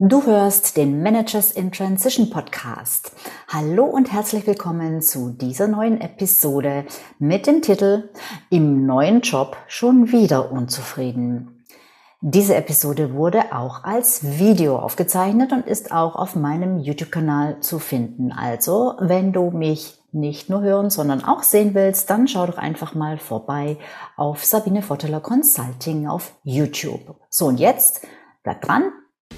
Du hörst den Managers in Transition Podcast. Hallo und herzlich willkommen zu dieser neuen Episode mit dem Titel Im neuen Job schon wieder unzufrieden. Diese Episode wurde auch als Video aufgezeichnet und ist auch auf meinem YouTube-Kanal zu finden. Also, wenn du mich nicht nur hören, sondern auch sehen willst, dann schau doch einfach mal vorbei auf Sabine Votteler Consulting auf YouTube. So, und jetzt bleib dran,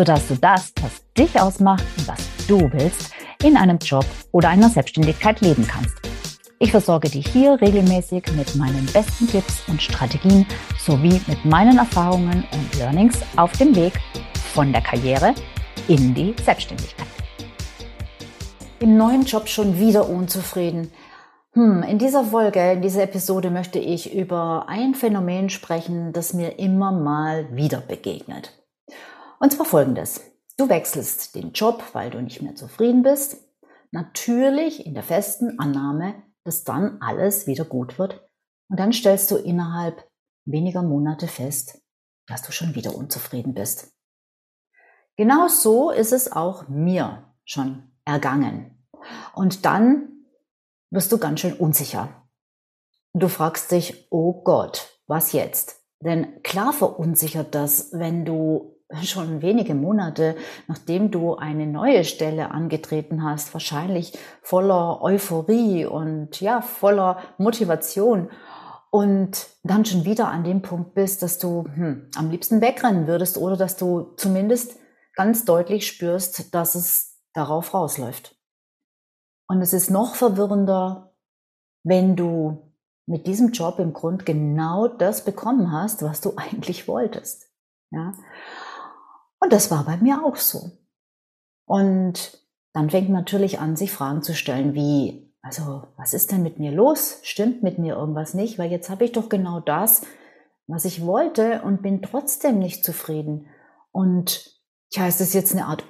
sodass du das, was dich ausmacht und was du willst, in einem Job oder einer Selbstständigkeit leben kannst. Ich versorge dich hier regelmäßig mit meinen besten Tipps und Strategien sowie mit meinen Erfahrungen und Learnings auf dem Weg von der Karriere in die Selbstständigkeit. Im neuen Job schon wieder unzufrieden. Hm, in dieser Folge, in dieser Episode möchte ich über ein Phänomen sprechen, das mir immer mal wieder begegnet. Und zwar folgendes. Du wechselst den Job, weil du nicht mehr zufrieden bist. Natürlich in der festen Annahme, dass dann alles wieder gut wird. Und dann stellst du innerhalb weniger Monate fest, dass du schon wieder unzufrieden bist. Genau so ist es auch mir schon ergangen. Und dann wirst du ganz schön unsicher. Du fragst dich, oh Gott, was jetzt? Denn klar verunsichert das, wenn du schon wenige Monate, nachdem du eine neue Stelle angetreten hast, wahrscheinlich voller Euphorie und ja, voller Motivation und dann schon wieder an dem Punkt bist, dass du hm, am liebsten wegrennen würdest oder dass du zumindest ganz deutlich spürst, dass es darauf rausläuft. Und es ist noch verwirrender, wenn du mit diesem Job im Grund genau das bekommen hast, was du eigentlich wolltest. Ja? Und das war bei mir auch so. Und dann fängt man natürlich an, sich Fragen zu stellen, wie, also, was ist denn mit mir los? Stimmt mit mir irgendwas nicht? Weil jetzt habe ich doch genau das, was ich wollte und bin trotzdem nicht zufrieden. Und ja, ist das jetzt eine Art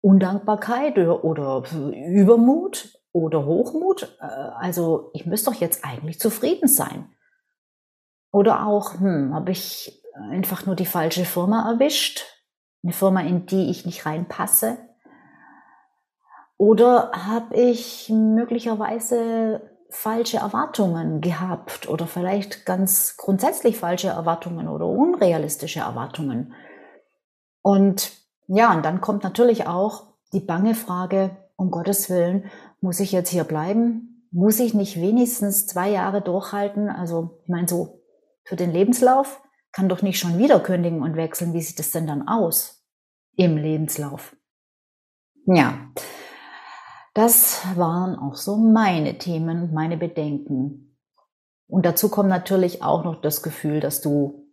Undankbarkeit oder, oder Übermut oder Hochmut? Äh, also, ich müsste doch jetzt eigentlich zufrieden sein. Oder auch, hm, habe ich einfach nur die falsche Firma erwischt? Eine Firma, in die ich nicht reinpasse? Oder habe ich möglicherweise falsche Erwartungen gehabt oder vielleicht ganz grundsätzlich falsche Erwartungen oder unrealistische Erwartungen? Und ja, und dann kommt natürlich auch die bange Frage, um Gottes Willen, muss ich jetzt hier bleiben? Muss ich nicht wenigstens zwei Jahre durchhalten? Also, ich meine, so für den Lebenslauf kann doch nicht schon wieder kündigen und wechseln. Wie sieht es denn dann aus im Lebenslauf? Ja, das waren auch so meine Themen, meine Bedenken. Und dazu kommt natürlich auch noch das Gefühl, dass du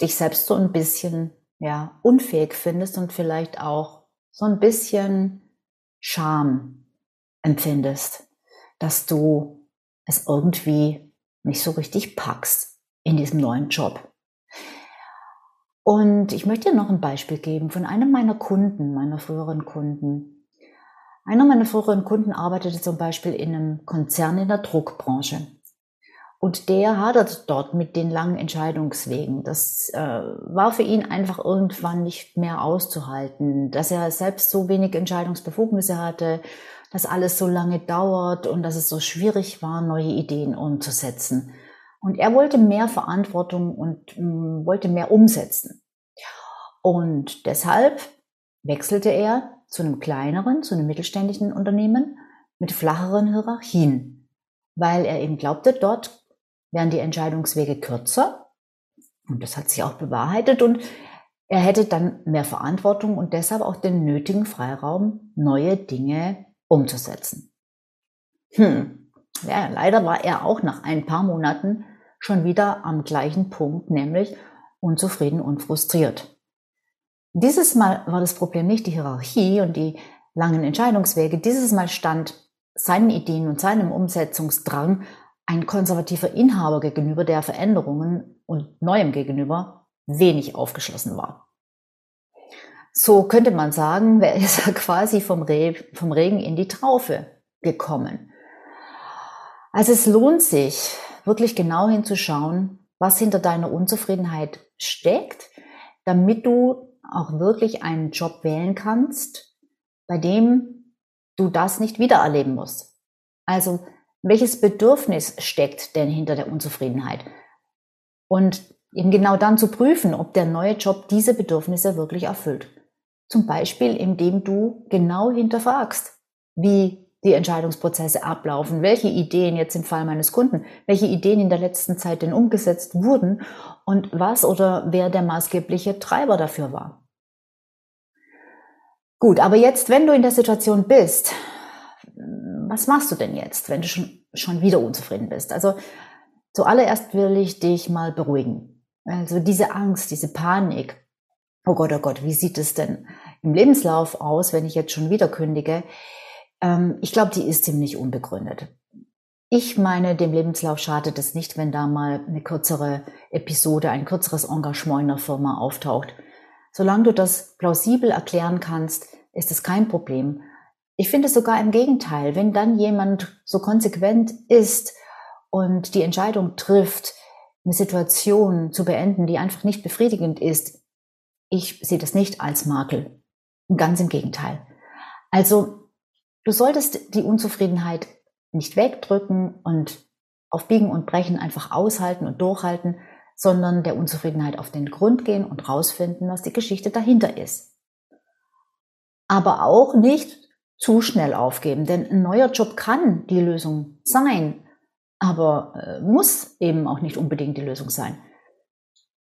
dich selbst so ein bisschen ja, unfähig findest und vielleicht auch so ein bisschen Scham empfindest, dass du es irgendwie nicht so richtig packst in diesem neuen Job. Und ich möchte dir noch ein Beispiel geben von einem meiner Kunden, meiner früheren Kunden. Einer meiner früheren Kunden arbeitete zum Beispiel in einem Konzern in der Druckbranche. Und der hadert dort mit den langen Entscheidungswegen. Das äh, war für ihn einfach irgendwann nicht mehr auszuhalten, dass er selbst so wenig Entscheidungsbefugnisse hatte, dass alles so lange dauert und dass es so schwierig war, neue Ideen umzusetzen. Und er wollte mehr Verantwortung und mh, mm, wollte mehr umsetzen. Und deshalb wechselte er zu einem kleineren, zu einem mittelständischen Unternehmen mit flacheren Hierarchien, weil er eben glaubte, dort wären die Entscheidungswege kürzer. Und das hat sich auch bewahrheitet und er hätte dann mehr Verantwortung und deshalb auch den nötigen Freiraum, neue Dinge umzusetzen. Hm. Ja, leider war er auch nach ein paar Monaten schon wieder am gleichen Punkt, nämlich unzufrieden und frustriert. Dieses Mal war das Problem nicht die Hierarchie und die langen Entscheidungswege. Dieses Mal stand seinen Ideen und seinem Umsetzungsdrang ein konservativer Inhaber gegenüber, der Veränderungen und Neuem gegenüber wenig aufgeschlossen war. So könnte man sagen, wer ist er quasi vom, Re vom Regen in die Traufe gekommen. Also es lohnt sich, wirklich genau hinzuschauen, was hinter deiner Unzufriedenheit steckt, damit du auch wirklich einen Job wählen kannst, bei dem du das nicht wieder erleben musst. Also welches Bedürfnis steckt denn hinter der Unzufriedenheit? Und eben genau dann zu prüfen, ob der neue Job diese Bedürfnisse wirklich erfüllt. Zum Beispiel, indem du genau hinterfragst, wie die Entscheidungsprozesse ablaufen, welche Ideen jetzt im Fall meines Kunden, welche Ideen in der letzten Zeit denn umgesetzt wurden und was oder wer der maßgebliche Treiber dafür war. Gut, aber jetzt, wenn du in der Situation bist, was machst du denn jetzt, wenn du schon, schon wieder unzufrieden bist? Also zuallererst will ich dich mal beruhigen. Also diese Angst, diese Panik, oh Gott, oh Gott, wie sieht es denn im Lebenslauf aus, wenn ich jetzt schon wieder kündige? Ähm, ich glaube, die ist ziemlich unbegründet. Ich meine, dem Lebenslauf schadet es nicht, wenn da mal eine kürzere Episode, ein kürzeres Engagement in der Firma auftaucht. Solange du das plausibel erklären kannst, ist es kein Problem. Ich finde es sogar im Gegenteil, wenn dann jemand so konsequent ist und die Entscheidung trifft, eine Situation zu beenden, die einfach nicht befriedigend ist, ich sehe das nicht als Makel. Ganz im Gegenteil. Also, du solltest die Unzufriedenheit nicht wegdrücken und auf Biegen und Brechen einfach aushalten und durchhalten, sondern der Unzufriedenheit auf den Grund gehen und rausfinden, was die Geschichte dahinter ist. Aber auch nicht zu schnell aufgeben, denn ein neuer Job kann die Lösung sein, aber äh, muss eben auch nicht unbedingt die Lösung sein.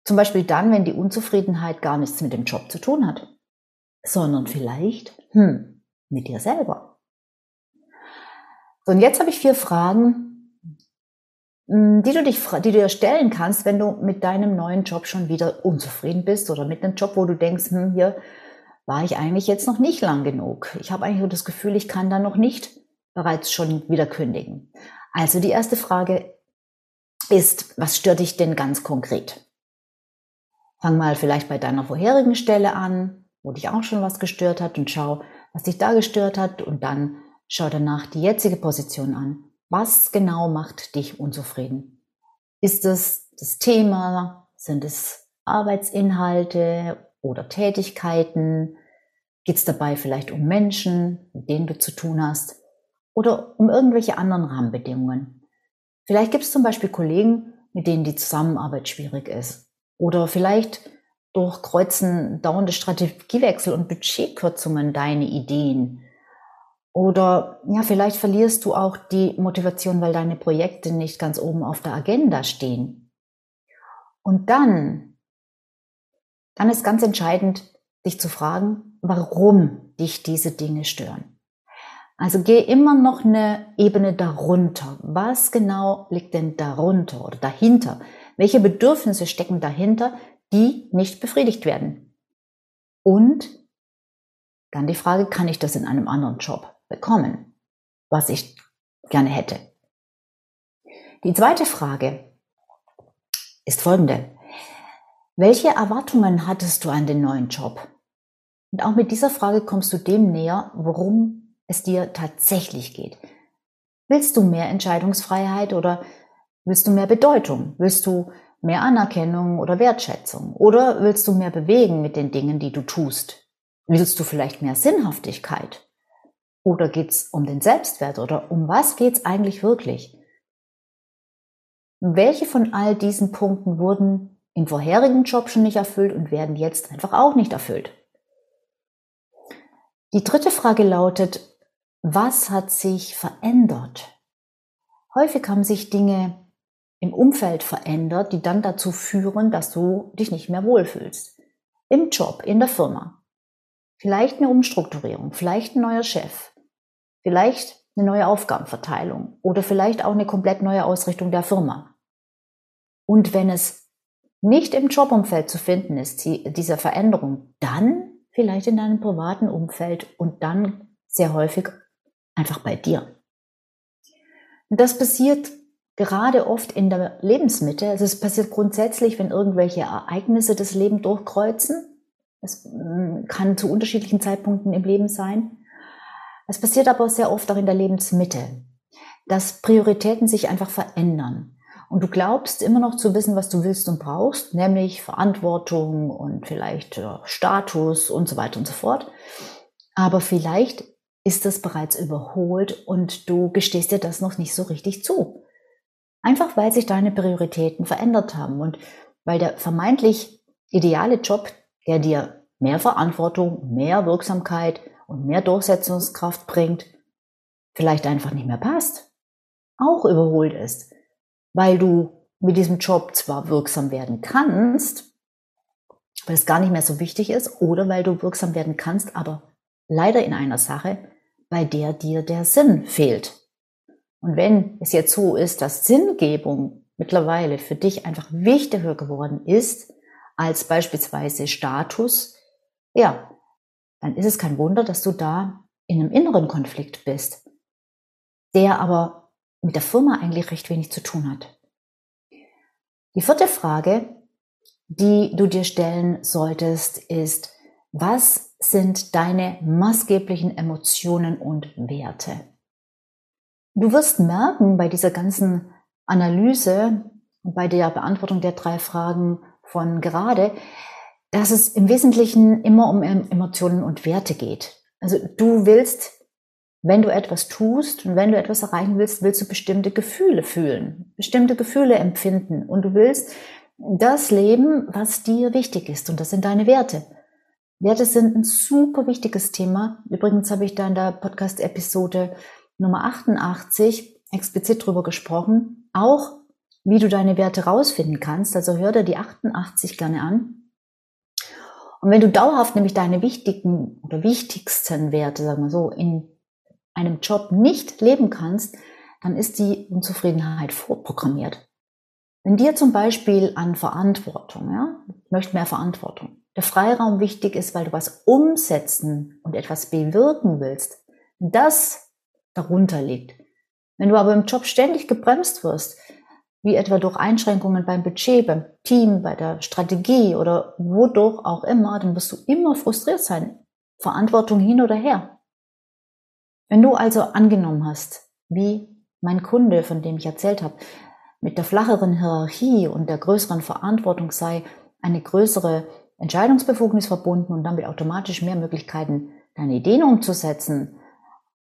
Zum Beispiel dann, wenn die Unzufriedenheit gar nichts mit dem Job zu tun hat, sondern vielleicht, hm, mit dir selber. So, und jetzt habe ich vier Fragen, hm, die du, dich, die du dir stellen kannst, wenn du mit deinem neuen Job schon wieder unzufrieden bist oder mit einem Job, wo du denkst, hm, hier war ich eigentlich jetzt noch nicht lang genug. Ich habe eigentlich nur das Gefühl, ich kann da noch nicht bereits schon wieder kündigen. Also die erste Frage ist, was stört dich denn ganz konkret? Fang mal vielleicht bei deiner vorherigen Stelle an, wo dich auch schon was gestört hat und schau, was dich da gestört hat und dann schau danach die jetzige Position an. Was genau macht dich unzufrieden? Ist es das Thema? Sind es Arbeitsinhalte oder Tätigkeiten? Geht es dabei vielleicht um Menschen, mit denen du zu tun hast? Oder um irgendwelche anderen Rahmenbedingungen? Vielleicht gibt es zum Beispiel Kollegen, mit denen die Zusammenarbeit schwierig ist oder vielleicht durchkreuzen dauernde Strategiewechsel und Budgetkürzungen deine Ideen. Oder ja, vielleicht verlierst du auch die Motivation, weil deine Projekte nicht ganz oben auf der Agenda stehen. Und dann, dann ist ganz entscheidend, dich zu fragen, warum dich diese Dinge stören. Also geh immer noch eine Ebene darunter. Was genau liegt denn darunter oder dahinter? Welche Bedürfnisse stecken dahinter, die nicht befriedigt werden? Und dann die Frage, kann ich das in einem anderen Job bekommen, was ich gerne hätte? Die zweite Frage ist folgende. Welche Erwartungen hattest du an den neuen Job? Und auch mit dieser Frage kommst du dem näher, worum es dir tatsächlich geht. Willst du mehr Entscheidungsfreiheit oder Willst du mehr Bedeutung? Willst du mehr Anerkennung oder Wertschätzung? Oder willst du mehr bewegen mit den Dingen, die du tust? Willst du vielleicht mehr Sinnhaftigkeit? Oder geht's um den Selbstwert? Oder um was geht's eigentlich wirklich? Welche von all diesen Punkten wurden im vorherigen Job schon nicht erfüllt und werden jetzt einfach auch nicht erfüllt? Die dritte Frage lautet, was hat sich verändert? Häufig haben sich Dinge im Umfeld verändert, die dann dazu führen, dass du dich nicht mehr wohlfühlst. Im Job, in der Firma. Vielleicht eine Umstrukturierung, vielleicht ein neuer Chef, vielleicht eine neue Aufgabenverteilung oder vielleicht auch eine komplett neue Ausrichtung der Firma. Und wenn es nicht im Jobumfeld zu finden ist, die, diese Veränderung, dann vielleicht in deinem privaten Umfeld und dann sehr häufig einfach bei dir. Das passiert gerade oft in der Lebensmitte. Also es passiert grundsätzlich, wenn irgendwelche Ereignisse das Leben durchkreuzen. Es mm, kann zu unterschiedlichen Zeitpunkten im Leben sein. Es passiert aber sehr oft auch in der Lebensmitte, dass Prioritäten sich einfach verändern. Und du glaubst immer noch zu wissen, was du willst und brauchst, nämlich Verantwortung und vielleicht Status und so weiter und so fort. Aber vielleicht ist das bereits überholt und du gestehst dir das noch nicht so richtig zu. Einfach weil sich deine Prioritäten verändert haben und weil der vermeintlich ideale Job, der dir mehr Verantwortung, mehr Wirksamkeit und mehr Durchsetzungskraft bringt, vielleicht einfach nicht mehr passt, auch überholt ist, weil du mit diesem Job zwar wirksam werden kannst, weil es gar nicht mehr so wichtig ist, oder weil du wirksam werden kannst, aber leider in einer Sache, bei der dir der Sinn fehlt. Und wenn es jetzt so ist, dass Sinngebung mittlerweile für dich einfach wichtiger geworden ist als beispielsweise Status, ja, dann ist es kein Wunder, dass du da in einem inneren Konflikt bist, der aber mit der Firma eigentlich recht wenig zu tun hat. Die vierte Frage, die du dir stellen solltest, ist, was sind deine maßgeblichen Emotionen und Werte? Du wirst merken bei dieser ganzen Analyse und bei der Beantwortung der drei Fragen von gerade, dass es im Wesentlichen immer um Emotionen und Werte geht. Also du willst, wenn du etwas tust und wenn du etwas erreichen willst, willst du bestimmte Gefühle fühlen, bestimmte Gefühle empfinden und du willst das leben, was dir wichtig ist und das sind deine Werte. Werte sind ein super wichtiges Thema. Übrigens habe ich da in der Podcast-Episode Nummer 88 explizit drüber gesprochen, auch wie du deine Werte rausfinden kannst. Also hör dir die 88 gerne an. Und wenn du dauerhaft nämlich deine wichtigen oder wichtigsten Werte, sagen wir so, in einem Job nicht leben kannst, dann ist die Unzufriedenheit vorprogrammiert. Wenn dir zum Beispiel an Verantwortung, ja, ich möchte mehr Verantwortung, der Freiraum wichtig ist, weil du was umsetzen und etwas bewirken willst, das darunter liegt. Wenn du aber im Job ständig gebremst wirst, wie etwa durch Einschränkungen beim Budget, beim Team, bei der Strategie oder wodurch auch immer, dann wirst du immer frustriert sein. Verantwortung hin oder her. Wenn du also angenommen hast, wie mein Kunde, von dem ich erzählt habe, mit der flacheren Hierarchie und der größeren Verantwortung sei eine größere Entscheidungsbefugnis verbunden und damit automatisch mehr Möglichkeiten, deine Ideen umzusetzen,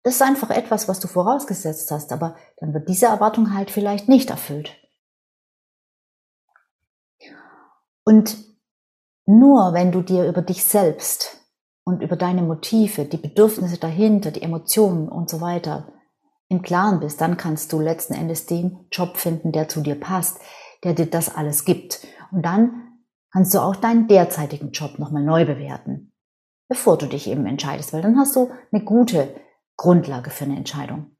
das ist einfach etwas, was du vorausgesetzt hast, aber dann wird diese Erwartung halt vielleicht nicht erfüllt. Und nur wenn du dir über dich selbst und über deine Motive, die Bedürfnisse dahinter, die Emotionen und so weiter im Klaren bist, dann kannst du letzten Endes den Job finden, der zu dir passt, der dir das alles gibt. Und dann kannst du auch deinen derzeitigen Job nochmal neu bewerten, bevor du dich eben entscheidest, weil dann hast du eine gute Grundlage für eine Entscheidung.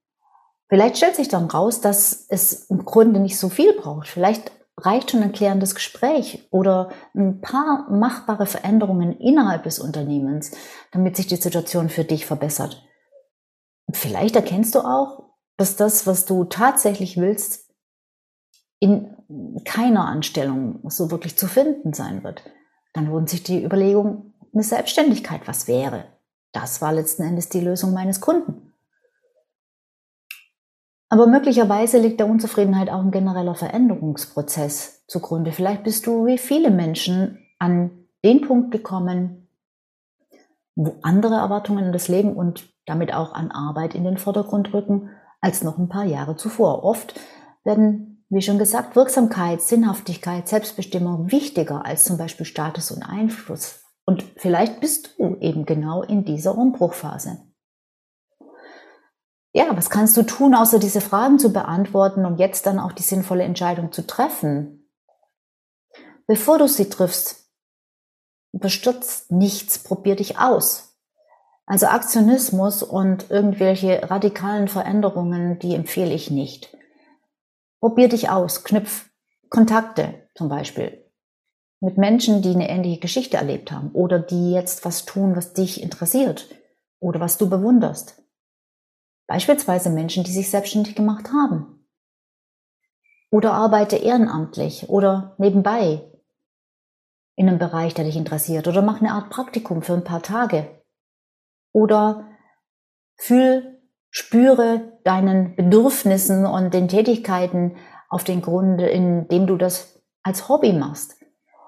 Vielleicht stellt sich dann raus, dass es im Grunde nicht so viel braucht. Vielleicht reicht schon ein klärendes Gespräch oder ein paar machbare Veränderungen innerhalb des Unternehmens, damit sich die Situation für dich verbessert. Vielleicht erkennst du auch, dass das, was du tatsächlich willst, in keiner Anstellung so wirklich zu finden sein wird. Dann lohnt sich die Überlegung, eine Selbstständigkeit was wäre. Das war letzten Endes die Lösung meines Kunden. Aber möglicherweise liegt der Unzufriedenheit auch ein genereller Veränderungsprozess zugrunde. Vielleicht bist du wie viele Menschen an den Punkt gekommen, wo andere Erwartungen an das Leben und damit auch an Arbeit in den Vordergrund rücken als noch ein paar Jahre zuvor. Oft werden, wie schon gesagt, Wirksamkeit, Sinnhaftigkeit, Selbstbestimmung wichtiger als zum Beispiel Status und Einfluss und vielleicht bist du eben genau in dieser Umbruchphase. Ja, was kannst du tun, außer diese Fragen zu beantworten, um jetzt dann auch die sinnvolle Entscheidung zu treffen? Bevor du sie triffst, überstürzt nichts, probier dich aus. Also Aktionismus und irgendwelche radikalen Veränderungen, die empfehle ich nicht. Probier dich aus, knüpf Kontakte zum Beispiel mit Menschen, die eine ähnliche Geschichte erlebt haben oder die jetzt was tun, was dich interessiert oder was du bewunderst. Beispielsweise Menschen, die sich selbstständig gemacht haben. Oder arbeite ehrenamtlich oder nebenbei in einem Bereich, der dich interessiert. Oder mach eine Art Praktikum für ein paar Tage. Oder fühl, spüre deinen Bedürfnissen und den Tätigkeiten auf den Grund, indem du das als Hobby machst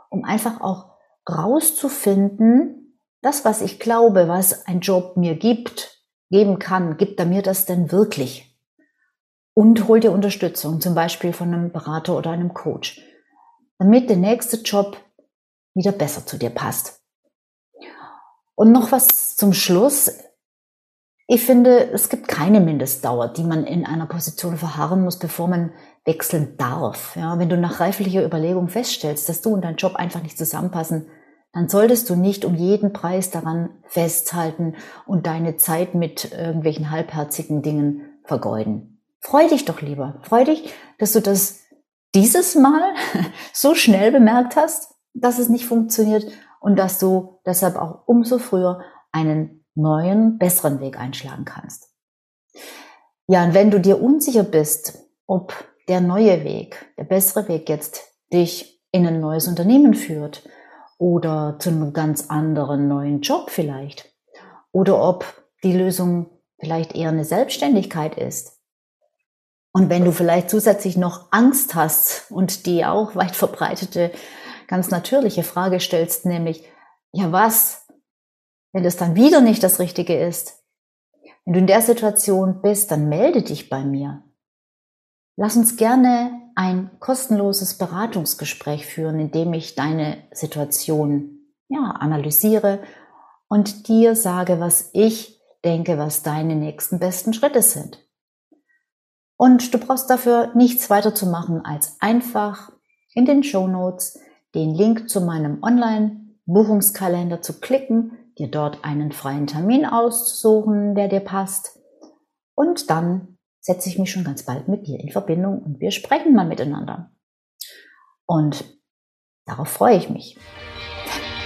um einfach auch rauszufinden, das, was ich glaube, was ein Job mir gibt, geben kann, gibt er mir das denn wirklich? Und hol dir Unterstützung, zum Beispiel von einem Berater oder einem Coach, damit der nächste Job wieder besser zu dir passt. Und noch was zum Schluss. Ich finde, es gibt keine Mindestdauer, die man in einer Position verharren muss, bevor man wechseln darf. Ja, wenn du nach reiflicher Überlegung feststellst, dass du und dein Job einfach nicht zusammenpassen, dann solltest du nicht um jeden Preis daran festhalten und deine Zeit mit irgendwelchen halbherzigen Dingen vergeuden. Freu dich doch lieber. Freu dich, dass du das dieses Mal so schnell bemerkt hast, dass es nicht funktioniert und dass du deshalb auch umso früher einen neuen, besseren Weg einschlagen kannst. Ja, und wenn du dir unsicher bist, ob der neue Weg, der bessere Weg jetzt dich in ein neues Unternehmen führt oder zu einem ganz anderen neuen Job vielleicht oder ob die Lösung vielleicht eher eine Selbstständigkeit ist. Und wenn du vielleicht zusätzlich noch Angst hast und die auch weit verbreitete, ganz natürliche Frage stellst, nämlich, ja was, wenn das dann wieder nicht das Richtige ist? Wenn du in der Situation bist, dann melde dich bei mir. Lass uns gerne ein kostenloses Beratungsgespräch führen, in dem ich deine Situation ja, analysiere und dir sage, was ich denke, was deine nächsten besten Schritte sind. Und du brauchst dafür nichts weiter zu machen, als einfach in den Show Notes den Link zu meinem Online-Buchungskalender zu klicken, dir dort einen freien Termin auszusuchen, der dir passt und dann setze ich mich schon ganz bald mit dir in Verbindung und wir sprechen mal miteinander. Und darauf freue ich mich.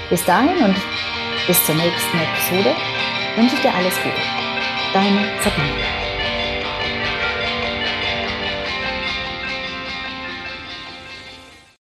Bis dahin und bis zur nächsten Episode wünsche ich dir alles Gute. Deine Sabine.